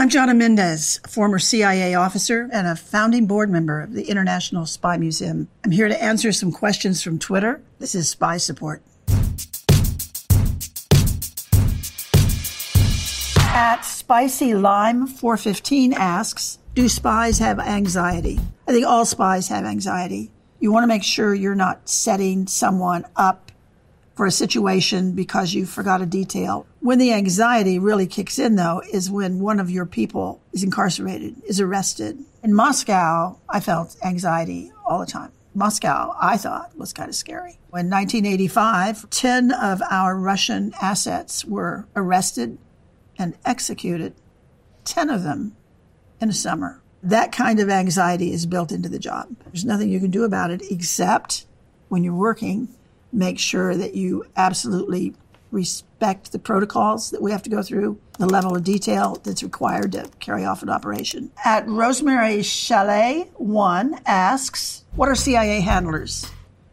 I'm Jonna Mendez, former CIA officer and a founding board member of the International Spy Museum. I'm here to answer some questions from Twitter. This is Spy Support. At Spicy Lime 415 asks, do spies have anxiety? I think all spies have anxiety. You want to make sure you're not setting someone up for a situation because you forgot a detail. When the anxiety really kicks in, though, is when one of your people is incarcerated, is arrested. In Moscow, I felt anxiety all the time. Moscow, I thought, was kind of scary. In 1985, 10 of our Russian assets were arrested and executed, 10 of them in a summer. That kind of anxiety is built into the job. There's nothing you can do about it except when you're working make sure that you absolutely respect the protocols that we have to go through, the level of detail that's required to carry off an operation. At Rosemary Chalet, one asks, What are CIA handlers?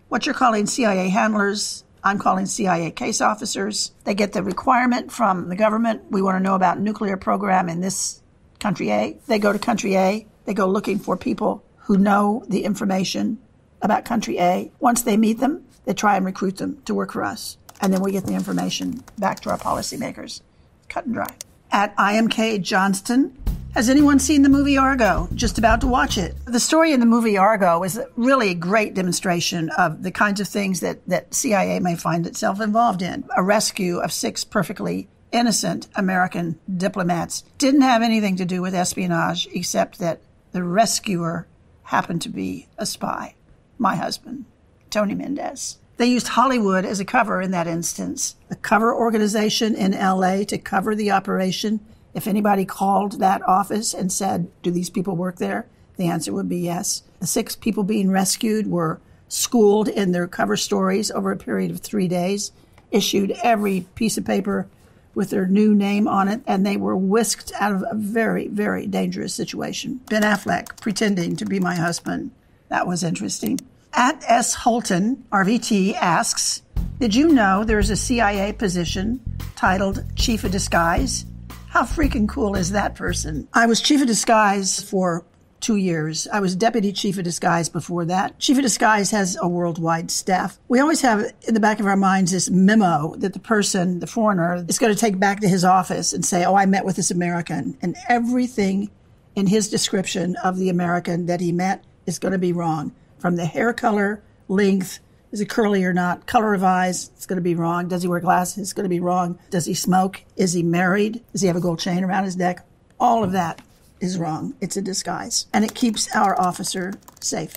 What you're calling CIA handlers, I'm calling CIA case officers. They get the requirement from the government. We want to know about nuclear program in this country A. They go to country A. They go looking for people who know the information about country A. Once they meet them, they try and recruit them to work for us. And then we get the information back to our policymakers. Cut and dry. At IMK Johnston, has anyone seen the movie Argo? Just about to watch it. The story in the movie Argo is really a great demonstration of the kinds of things that, that CIA may find itself involved in. A rescue of six perfectly innocent American diplomats didn't have anything to do with espionage except that the rescuer happened to be a spy, my husband. Tony Mendez. They used Hollywood as a cover in that instance. A cover organization in LA to cover the operation. If anybody called that office and said, Do these people work there? The answer would be yes. The six people being rescued were schooled in their cover stories over a period of three days, issued every piece of paper with their new name on it, and they were whisked out of a very, very dangerous situation. Ben Affleck pretending to be my husband. That was interesting. At S. Holton, RVT, asks Did you know there's a CIA position titled Chief of Disguise? How freaking cool is that person? I was Chief of Disguise for two years. I was Deputy Chief of Disguise before that. Chief of Disguise has a worldwide staff. We always have in the back of our minds this memo that the person, the foreigner, is going to take back to his office and say, Oh, I met with this American. And everything in his description of the American that he met is going to be wrong from the hair color, length, is it curly or not? Color of eyes, it's going to be wrong. Does he wear glasses? It's going to be wrong. Does he smoke? Is he married? Does he have a gold chain around his neck? All of that is wrong. It's a disguise. And it keeps our officer safe.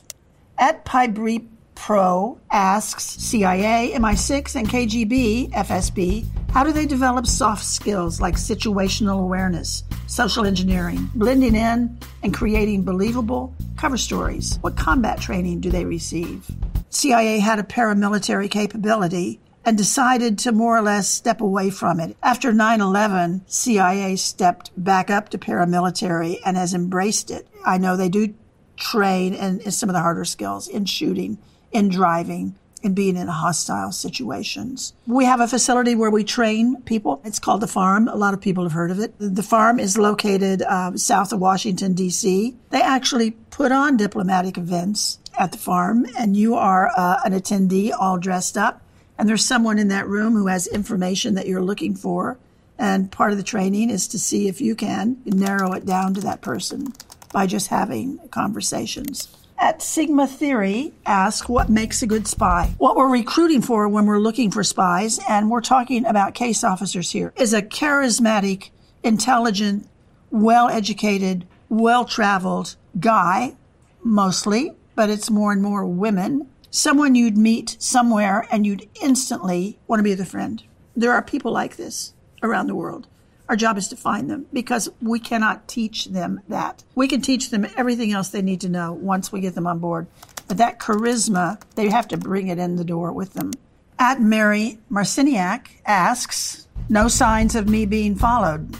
At Pybreep Pro asks CIA, MI6, and KGB, FSB, how do they develop soft skills like situational awareness, social engineering, blending in and creating believable cover stories? What combat training do they receive? CIA had a paramilitary capability and decided to more or less step away from it. After 9 11, CIA stepped back up to paramilitary and has embraced it. I know they do train in, some of the harder skills in shooting in driving and being in hostile situations. We have a facility where we train people. It's called the farm. A lot of people have heard of it. The farm is located uh, south of Washington, D.C. They actually put on diplomatic events at the farm, and you are uh, an attendee all dressed up. And there's someone in that room who has information that you're looking for. And part of the training is to see if you can narrow it down to that person by just having conversations at Sigma Theory ask what makes a good spy. What we're recruiting for when we're looking for spies, and we're talking about case officers here, is a charismatic, intelligent, well educated, well traveled guy, mostly, but it's more and more women. Someone you'd meet somewhere and you'd instantly want to be their friend. There are people like this around the world. Our job is to find them because we cannot teach them that. We can teach them everything else they need to know once we get them on board. But that charisma, they have to bring it in the door with them. At Mary Marciniak asks, no signs of me being followed.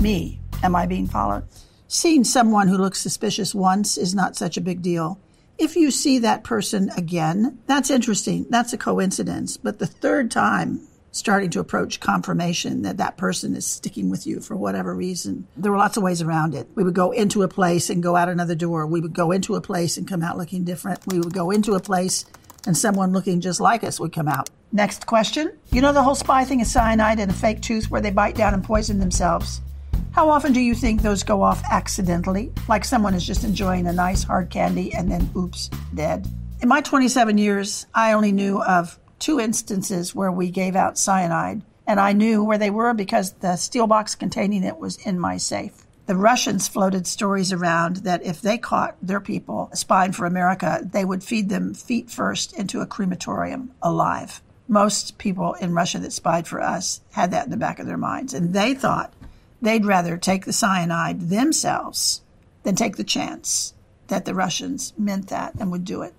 Me, am I being followed? Seeing someone who looks suspicious once is not such a big deal. If you see that person again, that's interesting. That's a coincidence. But the third time, starting to approach confirmation that that person is sticking with you for whatever reason. There were lots of ways around it. We would go into a place and go out another door. We would go into a place and come out looking different. We would go into a place and someone looking just like us would come out. Next question. You know the whole spy thing is cyanide and a fake tooth where they bite down and poison themselves. How often do you think those go off accidentally? Like someone is just enjoying a nice hard candy and then oops, dead. In my 27 years, I only knew of two instances where we gave out cyanide, and I knew where they were because the steel box containing it was in my safe. The Russians floated stories around that if they caught their people spying for America, they would feed them feet first into a crematorium alive. Most people in Russia that spied for us had that in the back of their minds, and they thought they'd rather take the cyanide themselves than take the chance that the Russians meant that and would do it.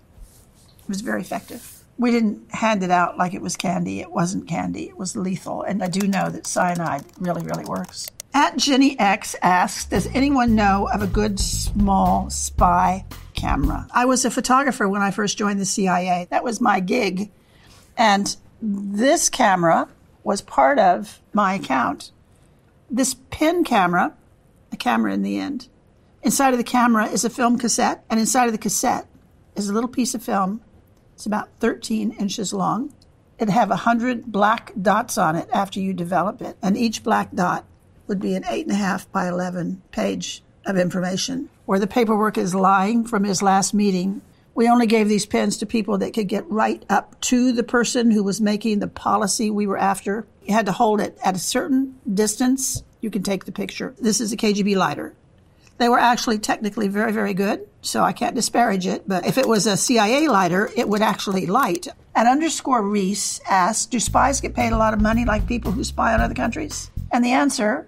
It was very effective we didn't hand it out like it was candy. It wasn't candy. It was lethal. And I do know that cyanide really, really works. At Jenny X asks, does anyone know of a good small spy camera? I was a photographer when I first joined the CIA. That was my gig. And this camera was part of my account. This pin camera, a camera in the end, inside of the camera is a film cassette, and inside of the cassette is a little piece of film it's about 13 inches long. It'd have 100 black dots on it after you develop it, and each black dot would be an 8.5 by 11 page of information. Where the paperwork is lying from his last meeting, we only gave these pens to people that could get right up to the person who was making the policy we were after. You had to hold it at a certain distance. You can take the picture. This is a KGB lighter. They were actually technically very, very good, so I can't disparage it. But if it was a CIA lighter, it would actually light. At underscore Reese asks, do spies get paid a lot of money like people who spy on other countries? And the answer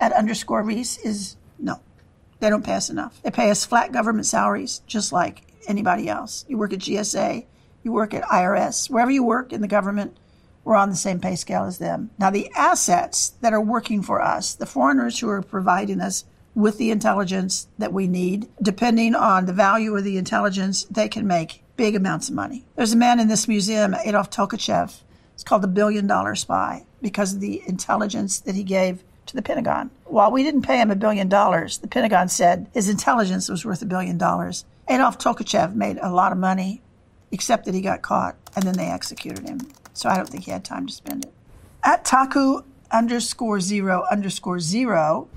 at underscore Reese is no. They don't pay us enough. They pay us flat government salaries, just like anybody else. You work at GSA, you work at IRS, wherever you work in the government, we're on the same pay scale as them. Now, the assets that are working for us, the foreigners who are providing us with the intelligence that we need. Depending on the value of the intelligence, they can make big amounts of money. There's a man in this museum, Adolf Tolkachev. It's called the billion dollar spy because of the intelligence that he gave to the Pentagon. While we didn't pay him a billion dollars, the Pentagon said his intelligence was worth a billion dollars. Adolf Tolkachev made a lot of money, except that he got caught and then they executed him. So I don't think he had time to spend it. At Taku underscore zero underscore zero,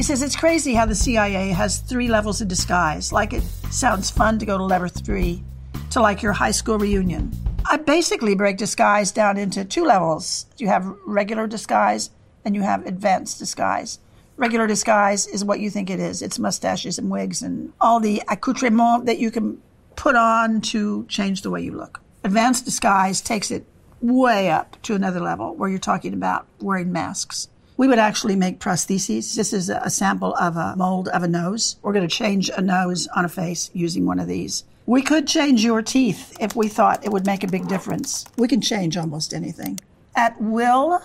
he says it's crazy how the CIA has three levels of disguise. Like it sounds fun to go to level three to like your high school reunion. I basically break disguise down into two levels. You have regular disguise and you have advanced disguise. Regular disguise is what you think it is. It's mustaches and wigs and all the accoutrements that you can put on to change the way you look. Advanced disguise takes it way up to another level where you're talking about wearing masks. We would actually make prostheses. This is a sample of a mold of a nose. We're going to change a nose on a face using one of these. We could change your teeth if we thought it would make a big difference. We can change almost anything. At will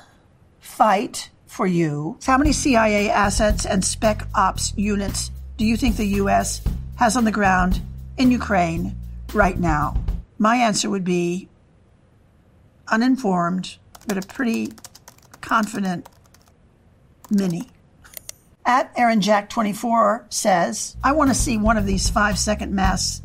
fight for you. How many CIA assets and spec ops units do you think the U.S. has on the ground in Ukraine right now? My answer would be uninformed, but a pretty confident mini. At Aaron Jack 24 says, I want to see one of these five second masks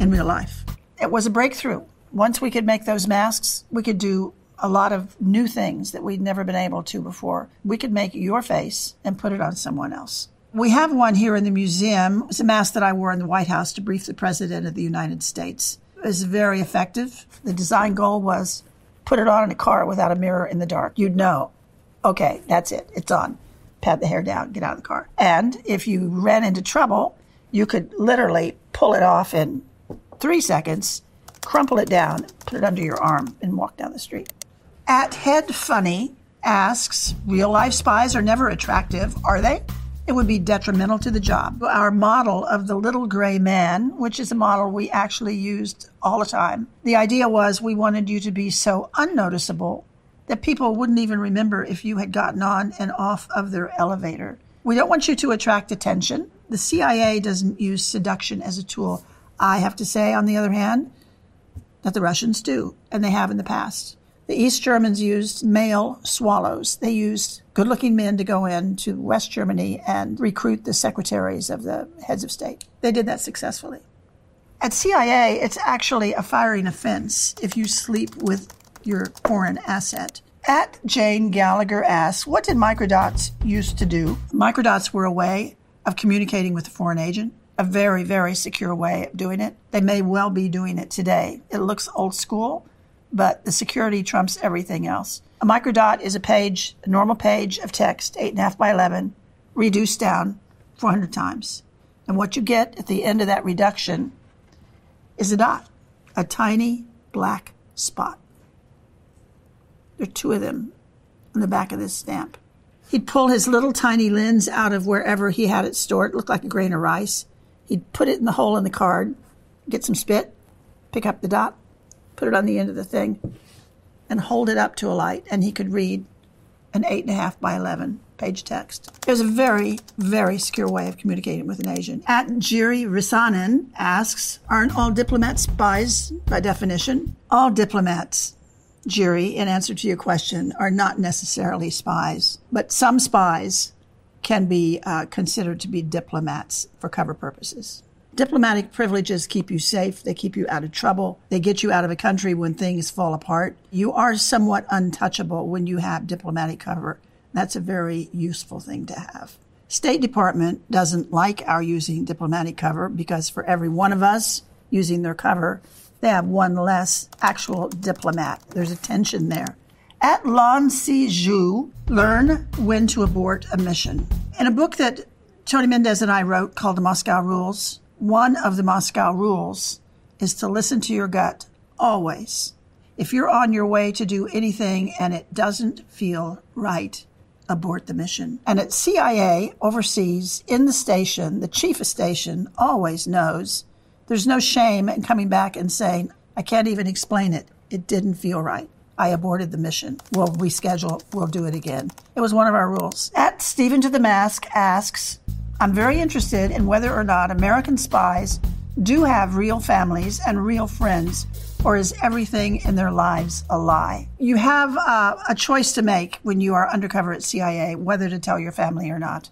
in real life. It was a breakthrough. Once we could make those masks, we could do a lot of new things that we'd never been able to before. We could make your face and put it on someone else. We have one here in the museum. It's a mask that I wore in the White House to brief the President of the United States. It was very effective. The design goal was put it on in a car without a mirror in the dark. You'd know Okay, that's it. It's on. Pat the hair down, get out of the car. And if you ran into trouble, you could literally pull it off in three seconds, crumple it down, put it under your arm, and walk down the street. At Head Funny asks, real life spies are never attractive, are they? It would be detrimental to the job. Our model of the little gray man, which is a model we actually used all the time, the idea was we wanted you to be so unnoticeable that people wouldn't even remember if you had gotten on and off of their elevator. We don't want you to attract attention. The CIA doesn't use seduction as a tool. I have to say, on the other hand, that the Russians do, and they have in the past. The East Germans used male swallows. They used good looking men to go in to West Germany and recruit the secretaries of the heads of state. They did that successfully. At CIA, it's actually a firing offense if you sleep with your foreign asset. At Jane Gallagher asks, What did microdots used to do? Microdots were a way of communicating with a foreign agent, a very, very secure way of doing it. They may well be doing it today. It looks old school, but the security trumps everything else. A microdot is a page, a normal page of text, 8.5 by 11, reduced down 400 times. And what you get at the end of that reduction is a dot, a tiny black spot. There are two of them on the back of this stamp. He'd pull his little tiny lens out of wherever he had it stored. It looked like a grain of rice. He'd put it in the hole in the card, get some spit, pick up the dot, put it on the end of the thing, and hold it up to a light, and he could read an 8.5 by 11 page text. It was a very, very secure way of communicating with an Asian. At Jiri Risanen asks, aren't all diplomats spies by definition? All diplomats, Jiri, in answer to your question, are not necessarily spies, but some spies can be uh, considered to be diplomats for cover purposes. Diplomatic privileges keep you safe. They keep you out of trouble. They get you out of a country when things fall apart. You are somewhat untouchable when you have diplomatic cover. That's a very useful thing to have. State Department doesn't like our using diplomatic cover because for every one of us using their cover, they have one less actual diplomat. There's a tension there. At Lan Si Ju, learn when to abort a mission. In a book that Tony Mendez and I wrote called The Moscow Rules, one of the Moscow rules is to listen to your gut always. If you're on your way to do anything and it doesn't feel right, abort the mission. And at CIA overseas in the station, the chief of station always knows there's no shame in coming back and saying, I can't even explain it. It didn't feel right. I aborted the mission. We'll reschedule. We'll do it again. It was one of our rules. At Stephen to the Mask asks, I'm very interested in whether or not American spies do have real families and real friends, or is everything in their lives a lie? You have uh, a choice to make when you are undercover at CIA whether to tell your family or not.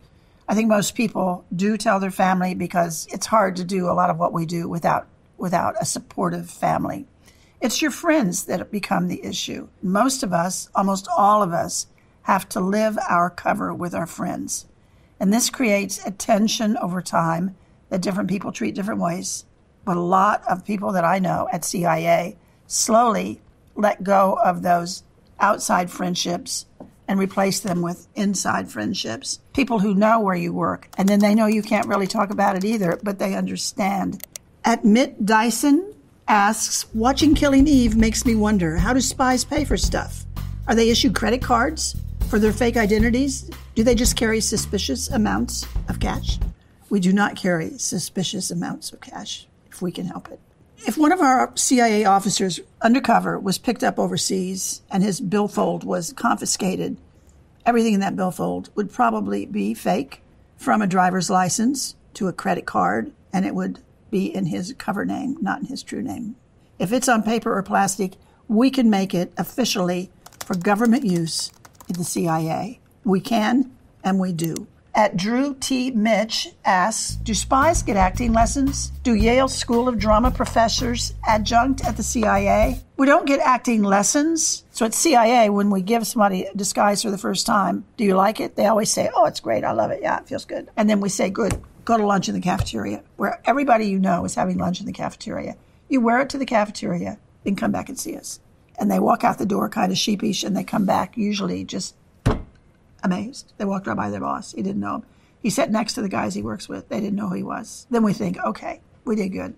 I think most people do tell their family because it's hard to do a lot of what we do without without a supportive family. It's your friends that become the issue. Most of us, almost all of us, have to live our cover with our friends. And this creates a tension over time that different people treat different ways. But a lot of people that I know at CIA slowly let go of those outside friendships and replace them with inside friendships. People who know where you work, and then they know you can't really talk about it either, but they understand. At Mitt Dyson asks, watching Killing Eve makes me wonder how do spies pay for stuff? Are they issued credit cards for their fake identities? Do they just carry suspicious amounts of cash? We do not carry suspicious amounts of cash if we can help it. If one of our CIA officers undercover was picked up overseas and his billfold was confiscated, everything in that billfold would probably be fake from a driver's license to a credit card, and it would be in his cover name, not in his true name. If it's on paper or plastic, we can make it officially for government use in the CIA. We can, and we do. At Drew T. Mitch asks Do spies get acting lessons? Do Yale School of Drama professors adjunct at the CIA? We don't get acting lessons. So at CIA, when we give somebody a disguise for the first time, do you like it? They always say, Oh, it's great. I love it. Yeah, it feels good. And then we say, Good. Go to lunch in the cafeteria, where everybody you know is having lunch in the cafeteria. You wear it to the cafeteria, then come back and see us. And they walk out the door kind of sheepish, and they come back usually just amazed. They walked right by their boss. He didn't know him. He sat next to the guys he works with. They didn't know who he was. Then we think, okay, we did good.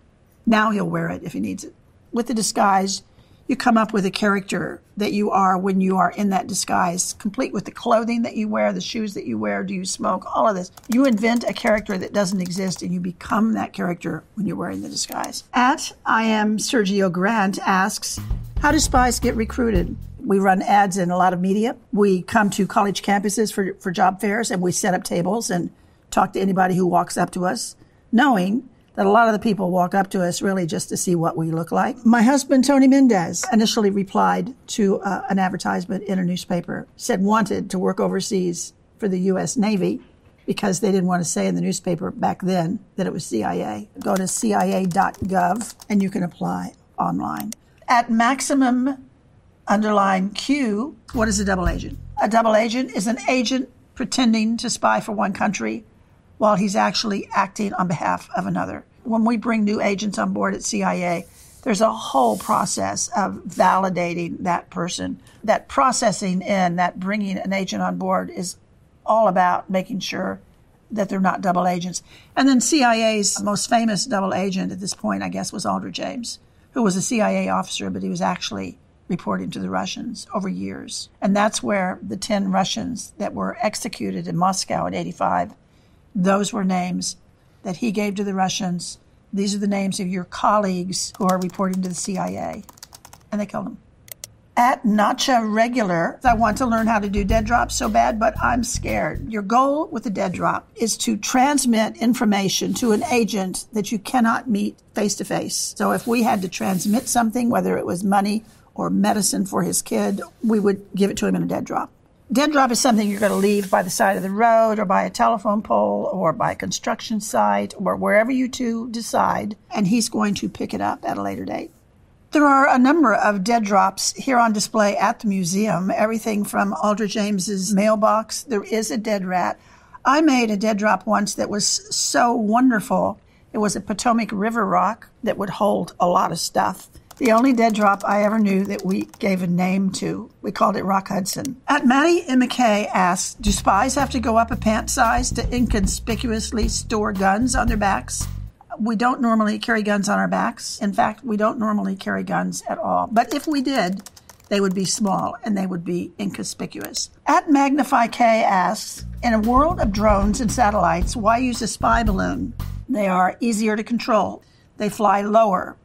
Now he'll wear it if he needs it. With the disguise, you come up with a character that you are when you are in that disguise, complete with the clothing that you wear, the shoes that you wear, do you smoke, all of this. You invent a character that doesn't exist and you become that character when you're wearing the disguise. At I am Sergio Grant asks, how do spies get recruited? We run ads in a lot of media. We come to college campuses for, for job fairs and we set up tables and talk to anybody who walks up to us, knowing that a lot of the people walk up to us really just to see what we look like. My husband, Tony Mendez, initially replied to uh, an advertisement in a newspaper, said wanted to work overseas for the U.S. Navy because they didn't want to say in the newspaper back then that it was CIA. Go to cia.gov and you can apply online. At maximum underline Q, what is a double agent? A double agent is an agent pretending to spy for one country while he's actually acting on behalf of another. When we bring new agents on board at CIA, there's a whole process of validating that person. That processing in, that bringing an agent on board is all about making sure that they're not double agents. And then CIA's most famous double agent at this point, I guess, was Aldrich Ames, who was a CIA officer, but he was actually reporting to the Russians over years. And that's where the 10 Russians that were executed in Moscow in 85, those were names that he gave to the Russians. These are the names of your colleagues who are reporting to the CIA. And they killed them at Nacha Regular. I want to learn how to do dead drops so bad, but I'm scared. Your goal with a dead drop is to transmit information to an agent that you cannot meet face to face. So if we had to transmit something, whether it was money or medicine for his kid, we would give it to him in a dead drop. Dead drop is something you're going to leave by the side of the road or by a telephone pole or by a construction site or wherever you two decide, and he's going to pick it up at a later date. There are a number of dead drops here on display at the museum. Everything from Aldrich Ames's mailbox. There is a dead rat. I made a dead drop once that was so wonderful. It was a Potomac River rock that would hold a lot of stuff. The only dead drop I ever knew that we gave a name to. We called it Rock Hudson. At Maddie M. McKay asks, do spies have to go up a pant size to inconspicuously store guns on their backs? we don't normally carry guns on our backs. In fact, we don't normally carry guns at all. But if we did, they would be small and they would be inconspicuous. At Magnify K asks, in a world of drones and satellites, why use a spy balloon? They are easier to control. They fly lower.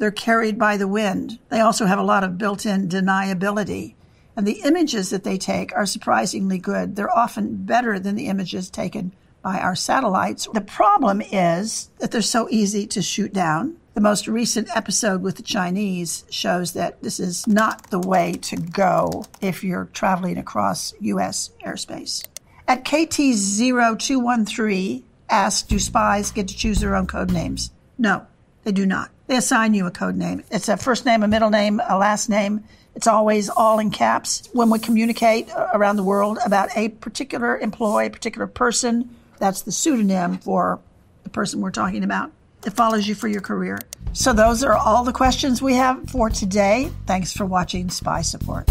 They're carried by the wind. They also have a lot of built in deniability. And the images that they take are surprisingly good. They're often better than the images taken by our satellites. The problem is that they're so easy to shoot down. The most recent episode with the Chinese shows that this is not the way to go if you're traveling across U.S. airspace. At KT0213 asks, do spies get to choose their own code names? No, they do not. They assign you a code name. It's a first name, a middle name, a last name. It's always all in caps. When we communicate around the world about a particular employee, a particular person, that's the pseudonym for the person we're talking about. It follows you for your career. So, those are all the questions we have for today. Thanks for watching Spy Support.